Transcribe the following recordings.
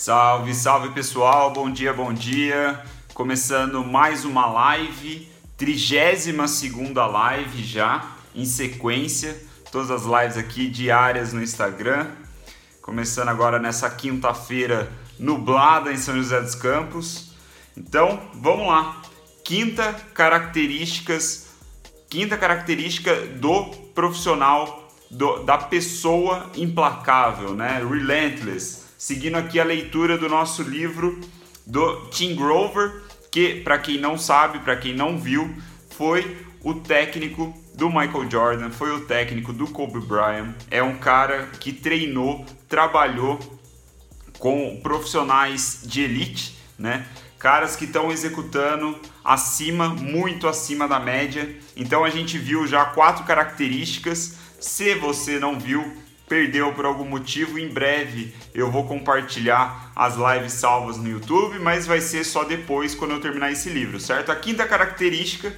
Salve, salve pessoal, bom dia, bom dia. Começando mais uma live, 32 segunda live já, em sequência. Todas as lives aqui diárias no Instagram. Começando agora nessa quinta-feira nublada em São José dos Campos. Então, vamos lá. Quinta características, quinta característica do profissional, do, da pessoa implacável, né? Relentless seguindo aqui a leitura do nosso livro do Tim Grover, que para quem não sabe, para quem não viu, foi o técnico do Michael Jordan, foi o técnico do Kobe Bryant. É um cara que treinou, trabalhou com profissionais de elite, né? Caras que estão executando acima, muito acima da média. Então a gente viu já quatro características. Se você não viu, perdeu por algum motivo, em breve eu vou compartilhar as lives salvas no YouTube, mas vai ser só depois quando eu terminar esse livro, certo? A quinta característica,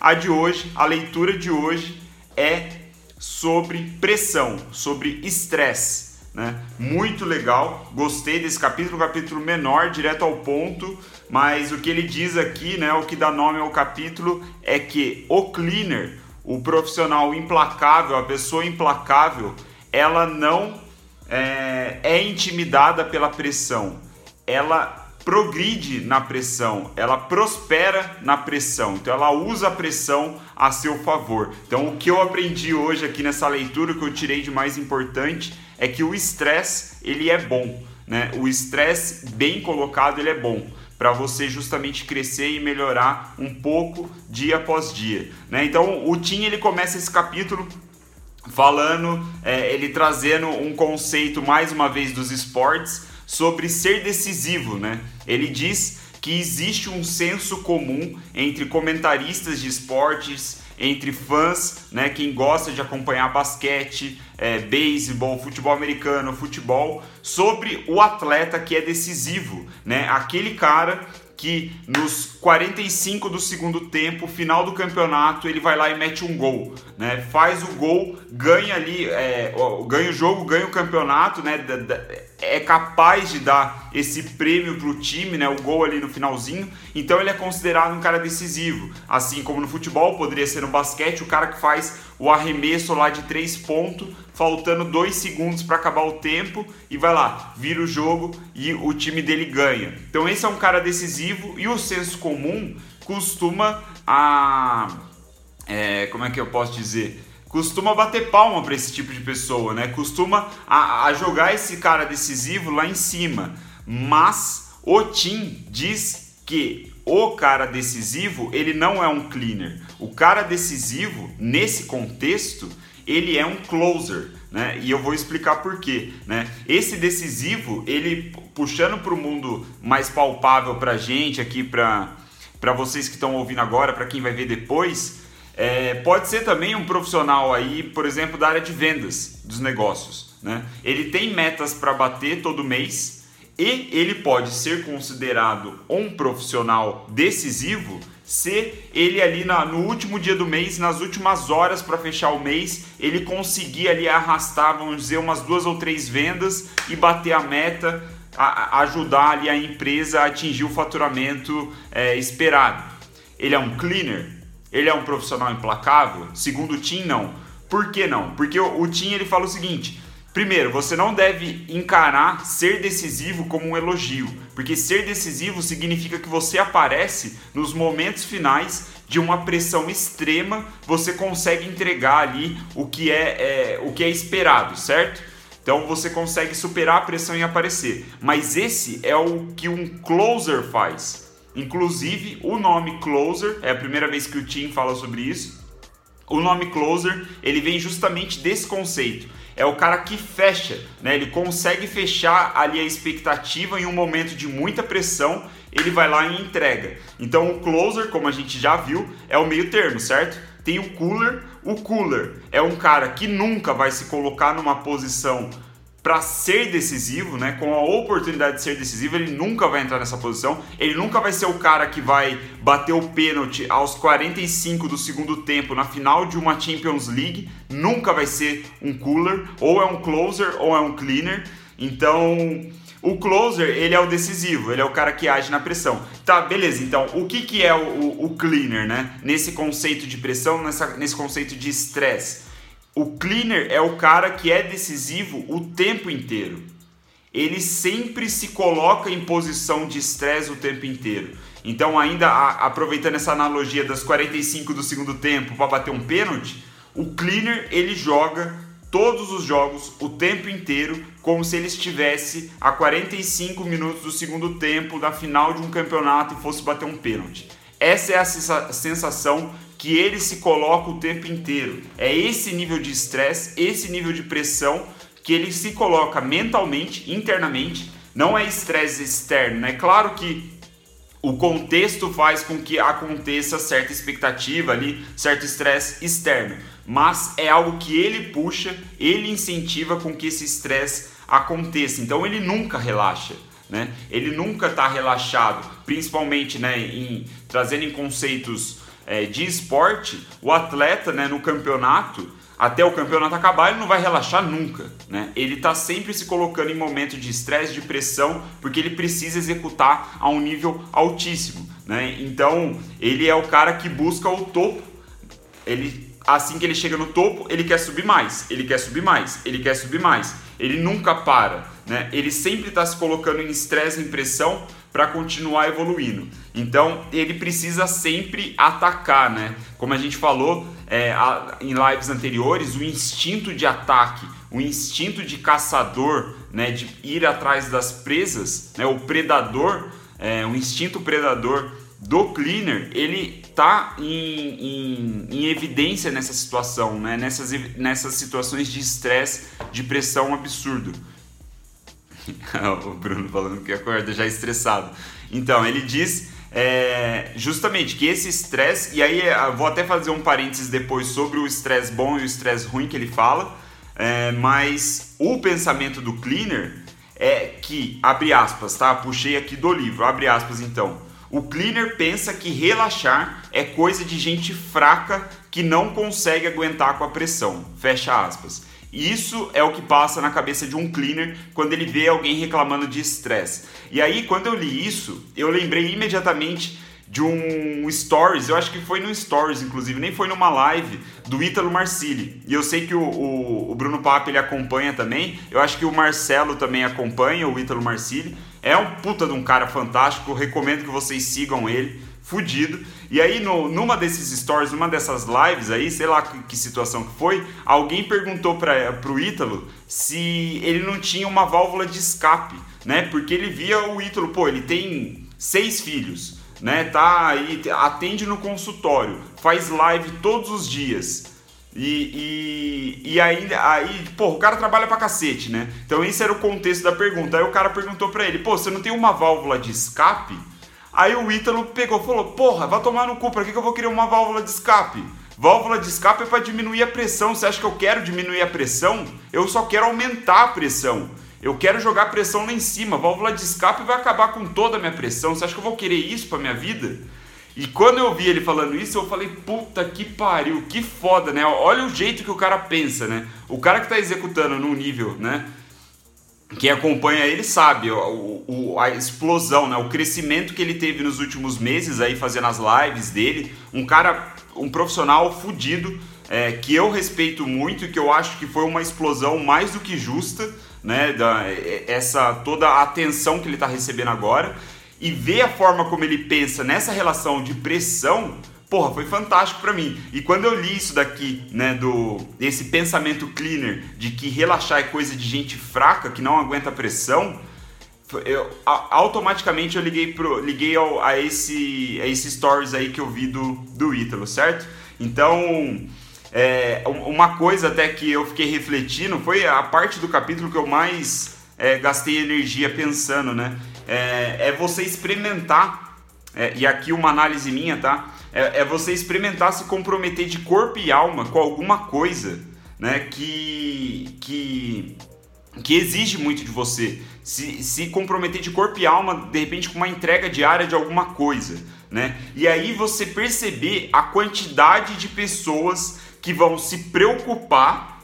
a de hoje, a leitura de hoje é sobre pressão, sobre estresse. Né? Muito legal, gostei desse capítulo, capítulo menor, direto ao ponto, mas o que ele diz aqui, né, o que dá nome ao capítulo é que o cleaner, o profissional implacável, a pessoa implacável, ela não é, é intimidada pela pressão, ela progride na pressão, ela prospera na pressão, então ela usa a pressão a seu favor. Então o que eu aprendi hoje aqui nessa leitura, o que eu tirei de mais importante é que o estresse ele é bom, né? O estresse bem colocado ele é bom para você justamente crescer e melhorar um pouco dia após dia, né? Então o Tim ele começa esse capítulo falando, é, ele trazendo um conceito mais uma vez dos esportes sobre ser decisivo, né? Ele diz que existe um senso comum entre comentaristas de esportes, entre fãs, né, quem gosta de acompanhar basquete, é, beisebol, futebol americano, futebol, sobre o atleta que é decisivo, né, aquele cara que nos 45 do segundo tempo, final do campeonato, ele vai lá e mete um gol, né? Faz o gol, ganha ali, é, ganha o jogo, ganha o campeonato, né? É capaz de dar esse prêmio pro time, né? O gol ali no finalzinho. Então ele é considerado um cara decisivo. Assim como no futebol, poderia ser no basquete, o cara que faz o arremesso lá de três pontos, faltando dois segundos para acabar o tempo e vai lá, vira o jogo e o time dele ganha. Então esse é um cara decisivo e o senso comum costuma a é, como é que eu posso dizer? Costuma bater palma para esse tipo de pessoa, né? Costuma a, a jogar esse cara decisivo lá em cima. Mas o Tim diz que o cara decisivo, ele não é um cleaner. O cara decisivo, nesse contexto, ele é um closer, né? E eu vou explicar por quê, né? Esse decisivo, ele puxando para o mundo mais palpável para gente aqui, para para vocês que estão ouvindo agora, para quem vai ver depois, é, pode ser também um profissional aí, por exemplo, da área de vendas dos negócios, né? Ele tem metas para bater todo mês e ele pode ser considerado um profissional decisivo se ele ali na, no último dia do mês, nas últimas horas para fechar o mês, ele conseguir ali arrastar, vamos dizer, umas duas ou três vendas e bater a meta, a, a ajudar ali a empresa a atingir o faturamento é, esperado. Ele é um cleaner? Ele é um profissional implacável? Segundo o Tim, não. Por que não? Porque o, o Tim ele fala o seguinte: Primeiro, você não deve encarar ser decisivo como um elogio, porque ser decisivo significa que você aparece nos momentos finais de uma pressão extrema, você consegue entregar ali o que é, é o que é esperado, certo? Então você consegue superar a pressão e aparecer. Mas esse é o que um closer faz. Inclusive, o nome closer é a primeira vez que o Tim fala sobre isso. O nome closer, ele vem justamente desse conceito é o cara que fecha, né? Ele consegue fechar ali a expectativa em um momento de muita pressão, ele vai lá e entrega. Então o closer, como a gente já viu, é o meio termo, certo? Tem o cooler, o cooler é um cara que nunca vai se colocar numa posição para ser decisivo, né, com a oportunidade de ser decisivo, ele nunca vai entrar nessa posição. Ele nunca vai ser o cara que vai bater o pênalti aos 45 do segundo tempo na final de uma Champions League. Nunca vai ser um cooler, ou é um closer ou é um cleaner. Então, O closer, ele é o decisivo, ele é o cara que age na pressão. Tá, beleza, então, o que, que é o, o, o cleaner, né? Nesse conceito de pressão, nessa, nesse conceito de estresse. O cleaner é o cara que é decisivo o tempo inteiro. Ele sempre se coloca em posição de estresse o tempo inteiro. Então, ainda a, aproveitando essa analogia das 45 do segundo tempo para bater um pênalti, o cleaner ele joga todos os jogos o tempo inteiro como se ele estivesse a 45 minutos do segundo tempo da final de um campeonato e fosse bater um pênalti. Essa é a sensação que ele se coloca o tempo inteiro. É esse nível de estresse, esse nível de pressão que ele se coloca mentalmente, internamente. Não é estresse externo. É claro que o contexto faz com que aconteça certa expectativa ali, certo estresse externo, mas é algo que ele puxa, ele incentiva com que esse estresse aconteça. Então ele nunca relaxa. Né? Ele nunca está relaxado, principalmente né, em, trazendo em conceitos é, de esporte, o atleta né, no campeonato até o campeonato acabar, ele não vai relaxar nunca, né? Ele está sempre se colocando em momento de estresse, de pressão, porque ele precisa executar a um nível altíssimo, né? Então, ele é o cara que busca o topo. Ele assim que ele chega no topo, ele quer subir mais, ele quer subir mais, ele quer subir mais. Ele nunca para, né? Ele sempre está se colocando em estresse, em pressão para continuar evoluindo. Então ele precisa sempre atacar, né? Como a gente falou é, a, em lives anteriores, o instinto de ataque, o instinto de caçador, né? De ir atrás das presas, né? O predador, é, o instinto predador do cleaner, ele tá em, em, em, evidência nessa situação, né? nessas, nessas situações de estresse, de pressão absurdo. o Bruno falando que acorda já estressado. Então, ele diz é, justamente que esse estresse, e aí é, vou até fazer um parênteses depois sobre o estresse bom e o estresse ruim que ele fala, é, mas o pensamento do cleaner é que, abre aspas, tá? Puxei aqui do livro, abre aspas então. O cleaner pensa que relaxar é coisa de gente fraca que não consegue aguentar com a pressão. Fecha aspas. Isso é o que passa na cabeça de um cleaner quando ele vê alguém reclamando de estresse. E aí, quando eu li isso, eu lembrei imediatamente de um stories, eu acho que foi no stories, inclusive, nem foi numa live do Ítalo Marcili. E eu sei que o, o, o Bruno Papo ele acompanha também, eu acho que o Marcelo também acompanha o Ítalo Marcili. É um puta de um cara fantástico, recomendo que vocês sigam ele fudido. E aí, no, numa desses stories, numa dessas lives aí, sei lá que, que situação que foi, alguém perguntou para pro Ítalo se ele não tinha uma válvula de escape, né? Porque ele via o Ítalo, pô, ele tem seis filhos, né? Tá aí, atende no consultório, faz live todos os dias. E, e, e aí, aí, pô, o cara trabalha pra cacete, né? Então esse era o contexto da pergunta. Aí o cara perguntou pra ele, pô, você não tem uma válvula de escape? Aí o Ítalo pegou falou: Porra, vai tomar no cu, pra que, que eu vou querer uma válvula de escape? Válvula de escape é para diminuir a pressão. Você acha que eu quero diminuir a pressão? Eu só quero aumentar a pressão. Eu quero jogar a pressão lá em cima. válvula de escape vai acabar com toda a minha pressão. Você acha que eu vou querer isso pra minha vida? E quando eu vi ele falando isso, eu falei, puta que pariu, que foda, né? Olha o jeito que o cara pensa, né? O cara que tá executando num nível, né? quem acompanha ele sabe o, o, a explosão, né? o crescimento que ele teve nos últimos meses aí fazendo as lives dele. Um cara, um profissional fudido, é, que eu respeito muito e que eu acho que foi uma explosão mais do que justa, né? Da, essa toda a atenção que ele está recebendo agora. E ver a forma como ele pensa nessa relação de pressão porra, foi fantástico para mim. E quando eu li isso daqui, né, do esse pensamento cleaner de que relaxar é coisa de gente fraca que não aguenta pressão, eu, automaticamente eu liguei pro liguei ao, a esse a esse stories aí que eu vi do do Ítalo, certo? Então, é, uma coisa até que eu fiquei refletindo foi a parte do capítulo que eu mais é, gastei energia pensando, né? É, é você experimentar, é, e aqui uma análise minha, tá? é, é você experimentar se comprometer de corpo e alma com alguma coisa, né? Que, que, que exige muito de você. Se, se comprometer de corpo e alma, de repente, com uma entrega diária de alguma coisa, né? E aí você perceber a quantidade de pessoas que vão se preocupar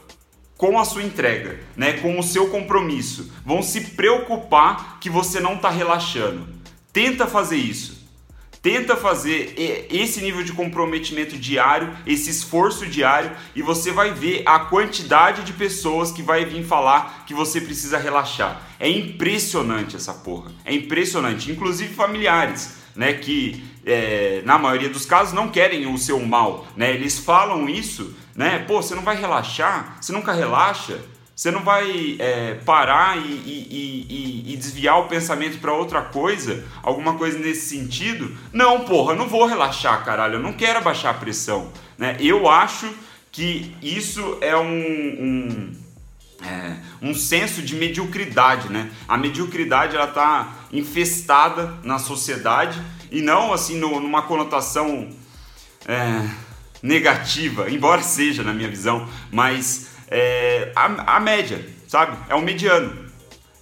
com a sua entrega, né, com o seu compromisso, vão se preocupar que você não está relaxando. Tenta fazer isso. Tenta fazer esse nível de comprometimento diário, esse esforço diário, e você vai ver a quantidade de pessoas que vai vir falar que você precisa relaxar. É impressionante essa porra. É impressionante. Inclusive familiares, né? Que é, na maioria dos casos não querem o seu mal, né? Eles falam isso, né? Pô, você não vai relaxar? Você nunca relaxa? Você não vai é, parar e, e, e, e, desviar o pensamento para outra coisa? Alguma coisa nesse sentido? Não, porra, eu não vou relaxar, caralho. Eu não quero abaixar a pressão. Né? Eu acho que isso é um, um, é, um senso de mediocridade. Né? A mediocridade ela está infestada na sociedade e não assim no, numa conotação é, negativa, embora seja na minha visão, mas é, a, a média, sabe? É um mediano.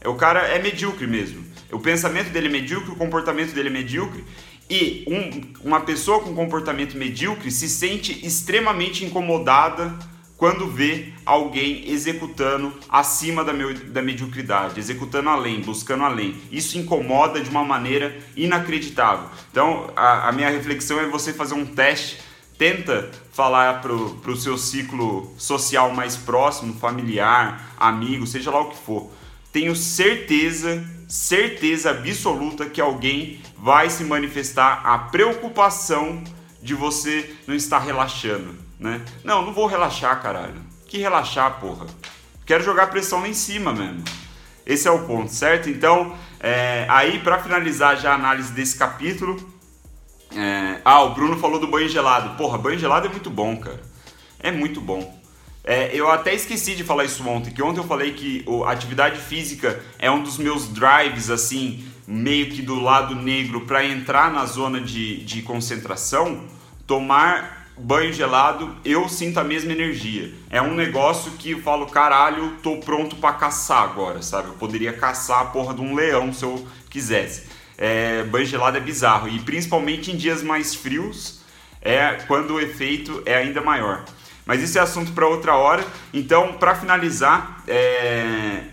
É, o cara é medíocre mesmo. O pensamento dele é medíocre, o comportamento dele é medíocre. E um, uma pessoa com comportamento medíocre se sente extremamente incomodada quando vê alguém executando acima da, meu, da mediocridade, executando além, buscando além. Isso incomoda de uma maneira inacreditável. Então, a, a minha reflexão é você fazer um teste tenta falar para o seu ciclo social mais próximo, familiar, amigo, seja lá o que for. Tenho certeza, certeza absoluta que alguém vai se manifestar a preocupação de você não estar relaxando, né? Não, não vou relaxar, caralho. Que relaxar, porra. Quero jogar pressão lá em cima mesmo. Esse é o ponto, certo? Então, é, aí para finalizar já a análise desse capítulo, é... Ah, o Bruno falou do banho gelado. Porra, banho gelado é muito bom, cara. É muito bom. É, eu até esqueci de falar isso ontem, que ontem eu falei que a atividade física é um dos meus drives, assim, meio que do lado negro para entrar na zona de, de concentração. Tomar banho gelado, eu sinto a mesma energia. É um negócio que eu falo, caralho, tô pronto para caçar agora, sabe? Eu poderia caçar a porra de um leão se eu quisesse é, banho gelado é bizarro. E principalmente em dias mais frios, é quando o efeito é ainda maior. Mas isso é assunto para outra hora. Então, para finalizar, é,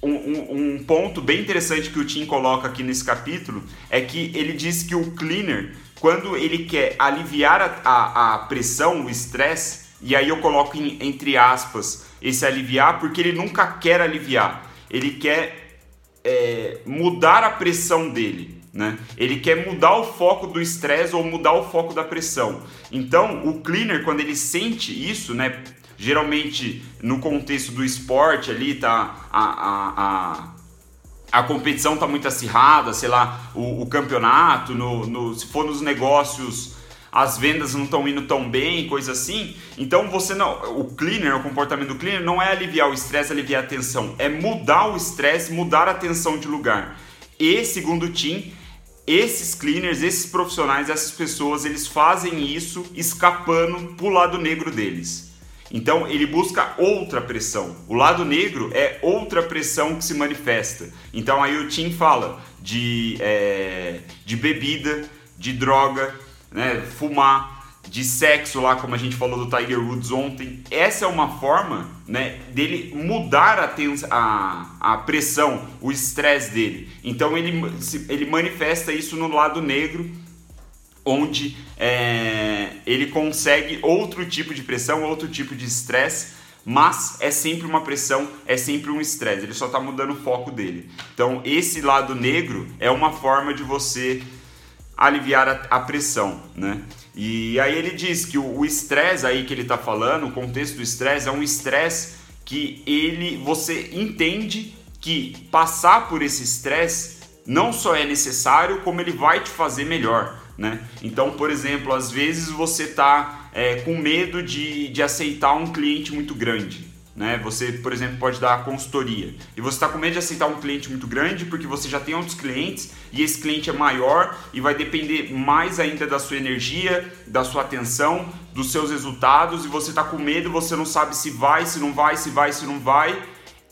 um, um, ponto bem interessante que o Tim coloca aqui nesse capítulo é que ele diz que o cleaner, quando ele quer aliviar a, a, a pressão, o estresse, e aí eu coloco em, entre aspas esse aliviar, porque ele nunca quer aliviar. Ele quer é, mudar a pressão dele. Né? Ele quer mudar o foco do estresse ou mudar o foco da pressão. Então, o cleaner, quando ele sente isso, né? geralmente no contexto do esporte ali, tá a, a, a, a competição tá muito acirrada, sei lá, o, o campeonato, no, no, se for nos negócios as vendas não estão indo tão bem, coisa assim. Então você não, o cleaner, o comportamento do cleaner não é aliviar o estresse, aliviar a tensão, é mudar o estresse, mudar a tensão de lugar. E segundo o Tim, esses cleaners, esses profissionais, essas pessoas, eles fazem isso escapando pro lado negro deles. Então ele busca outra pressão. O lado negro é outra pressão que se manifesta. Então aí o Tim fala de, é, de bebida, de droga, né, fumar, de sexo lá, como a gente falou do Tiger Woods ontem. Essa é uma forma né, dele mudar a, a, a pressão, o estresse dele. Então ele, ele manifesta isso no lado negro, onde é, ele consegue outro tipo de pressão, outro tipo de estresse, mas é sempre uma pressão, é sempre um estresse. Ele só está mudando o foco dele. Então esse lado negro é uma forma de você aliviar a, a pressão, né? E aí ele diz que o estresse aí que ele está falando, o contexto do estresse é um estresse que ele, você entende que passar por esse estresse não só é necessário, como ele vai te fazer melhor, né? Então, por exemplo, às vezes você está é, com medo de, de aceitar um cliente muito grande, né? Você, por exemplo, pode dar consultoria e você está com medo de aceitar um cliente muito grande porque você já tem outros clientes e esse cliente é maior e vai depender mais ainda da sua energia, da sua atenção, dos seus resultados e você está com medo, você não sabe se vai, se não vai, se vai, se não vai.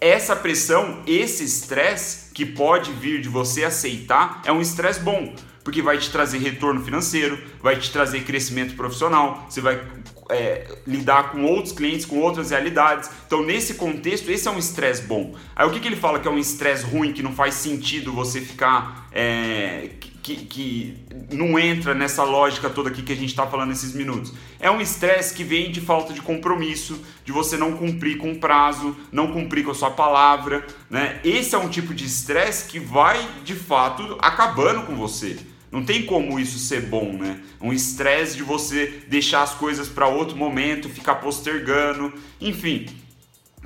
Essa pressão, esse estresse que pode vir de você aceitar é um estresse bom, porque vai te trazer retorno financeiro, vai te trazer crescimento profissional, você vai é, lidar com outros clientes, com outras realidades. Então, nesse contexto, esse é um estresse bom. Aí, o que, que ele fala que é um estresse ruim, que não faz sentido você ficar. É, que, que, não entra nessa lógica toda aqui que a gente está falando nesses minutos. É um estresse que vem de falta de compromisso, de você não cumprir com o prazo, não cumprir com a sua palavra. Né? Esse é um tipo de estresse que vai, de fato, acabando com você. Não tem como isso ser bom, né? Um estresse de você deixar as coisas para outro momento, ficar postergando, enfim.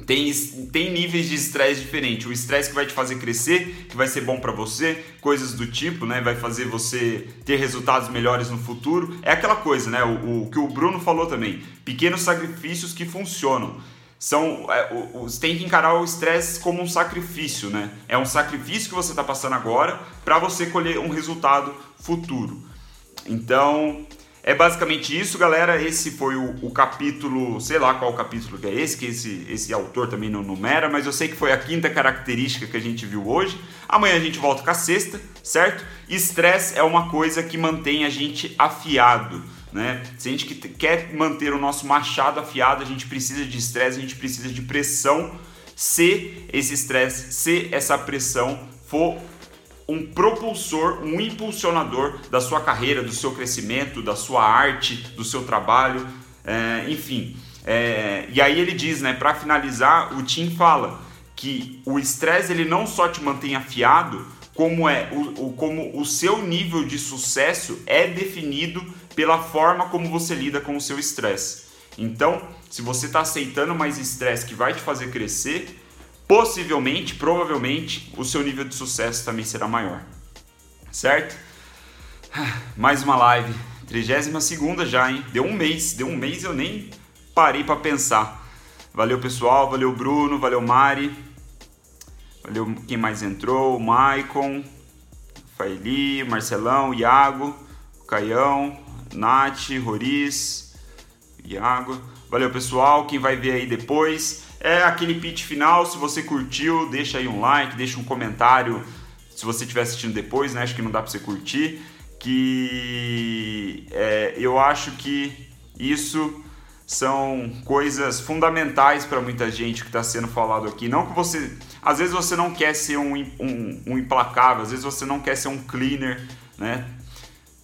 Tem, tem níveis de estresse diferentes. O estresse que vai te fazer crescer, que vai ser bom para você, coisas do tipo, né? Vai fazer você ter resultados melhores no futuro. É aquela coisa, né? O, o que o Bruno falou também. Pequenos sacrifícios que funcionam são é, você tem que encarar o estresse como um sacrifício, né? É um sacrifício que você está passando agora para você colher um resultado futuro. Então é basicamente isso, galera. Esse foi o, o, capítulo, sei lá qual capítulo que é esse, que esse, esse autor também não numera, mas eu sei que foi a quinta característica que a gente viu hoje. Amanhã a gente volta com a sexta, certo? Estresse é uma coisa que mantém a gente afiado. Né? Se a gente quer manter o nosso machado afiado, a gente precisa de estresse, a gente precisa de pressão. Se esse estresse, se essa pressão for um propulsor, um impulsionador da sua carreira, do seu crescimento, da sua arte, do seu trabalho, é, enfim. É, e aí ele diz, né, para finalizar, o Tim fala que o estresse ele não só te mantém afiado, como é o, como o seu nível de sucesso é definido pela forma como você lida com o seu estresse. Então, se você está aceitando mais estresse que vai te fazer crescer, possivelmente, provavelmente, o seu nível de sucesso também será maior. Certo? Mais uma live, 32 já, hein? Deu um mês, deu um mês eu nem parei para pensar. Valeu pessoal, valeu Bruno, valeu Mari. Valeu quem mais entrou, Maicon, Faeli, Marcelão, Iago, Caião, Nath, Roriz, Iago. Valeu pessoal, quem vai ver aí depois. É aquele pitch final, se você curtiu, deixa aí um like, deixa um comentário se você estiver assistindo depois, né? Acho que não dá para você curtir. Que é, eu acho que isso são coisas fundamentais para muita gente que está sendo falado aqui. Não que você. Às vezes você não quer ser um, um, um, implacável, às vezes você não quer ser um cleaner, né?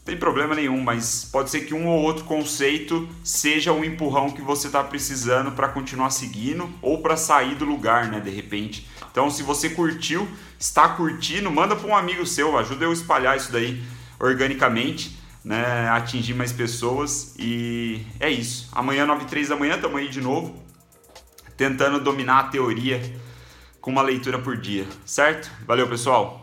Tem problema nenhum, mas pode ser que um ou outro conceito seja um empurrão que você está precisando para continuar seguindo ou para sair do lugar, né? De repente. Então, se você curtiu, está curtindo, manda para um amigo seu, ajuda eu a espalhar isso daí organicamente né, atingir mais pessoas e é isso. Amanhã, 9 e 3 da manhã, estamos aí de novo, tentando dominar a teoria com uma leitura por dia, certo? Valeu, pessoal!